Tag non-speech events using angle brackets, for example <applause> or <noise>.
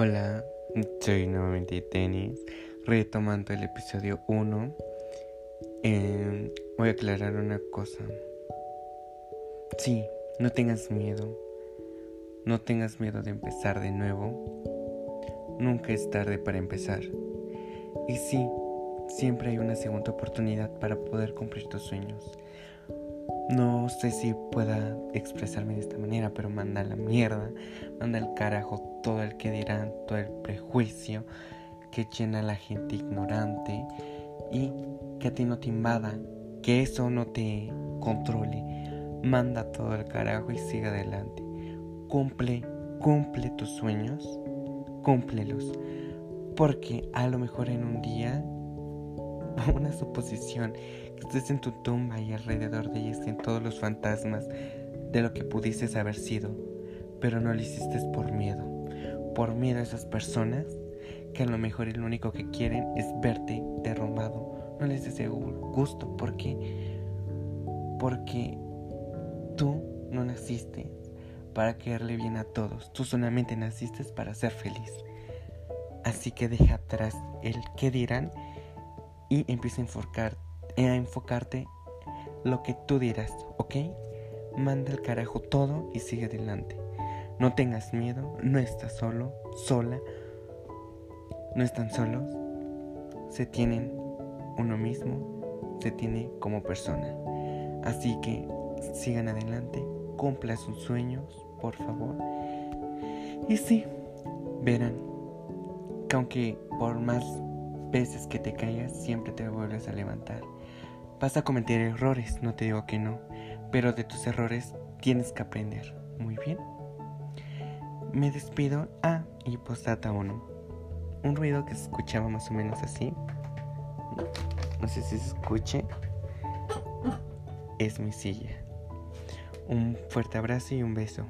Hola, soy nuevamente Tenis, retomando el episodio 1. Eh, voy a aclarar una cosa. Sí, no tengas miedo. No tengas miedo de empezar de nuevo. Nunca es tarde para empezar. Y sí, siempre hay una segunda oportunidad para poder cumplir tus sueños. No sé si pueda expresarme de esta manera, pero manda la mierda, manda el carajo todo el que dirán, todo el prejuicio que llena a la gente ignorante y que a ti no te invada, que eso no te controle. Manda todo el carajo y sigue adelante. Cumple, cumple tus sueños, cúmplelos, porque a lo mejor en un día <laughs> una suposición, que estés en tu tumba y alrededor de ella estén todos los fantasmas de lo que pudieses haber sido, pero no lo hiciste por miedo, por miedo a esas personas que a lo mejor el único que quieren es verte derrumbado. No les des gusto, porque porque tú no naciste para quererle bien a todos, tú solamente naciste para ser feliz. Así que deja atrás el qué dirán y empieza a, enfocar, a enfocarte lo que tú dirás, ¿ok? Manda el carajo todo y sigue adelante. No tengas miedo, no estás solo, sola, no están solos, se tienen uno mismo, se tiene como persona. Así que sigan adelante, cumplan sus sueños, por favor. Y sí, verán que aunque por más veces que te caigas, siempre te vuelves a levantar. Vas a cometer errores, no te digo que no, pero de tus errores tienes que aprender. Muy bien. Me despido. Ah, y postata 1. Un ruido que se escuchaba más o menos así. No sé si se escuche. Es mi silla. Un fuerte abrazo y un beso.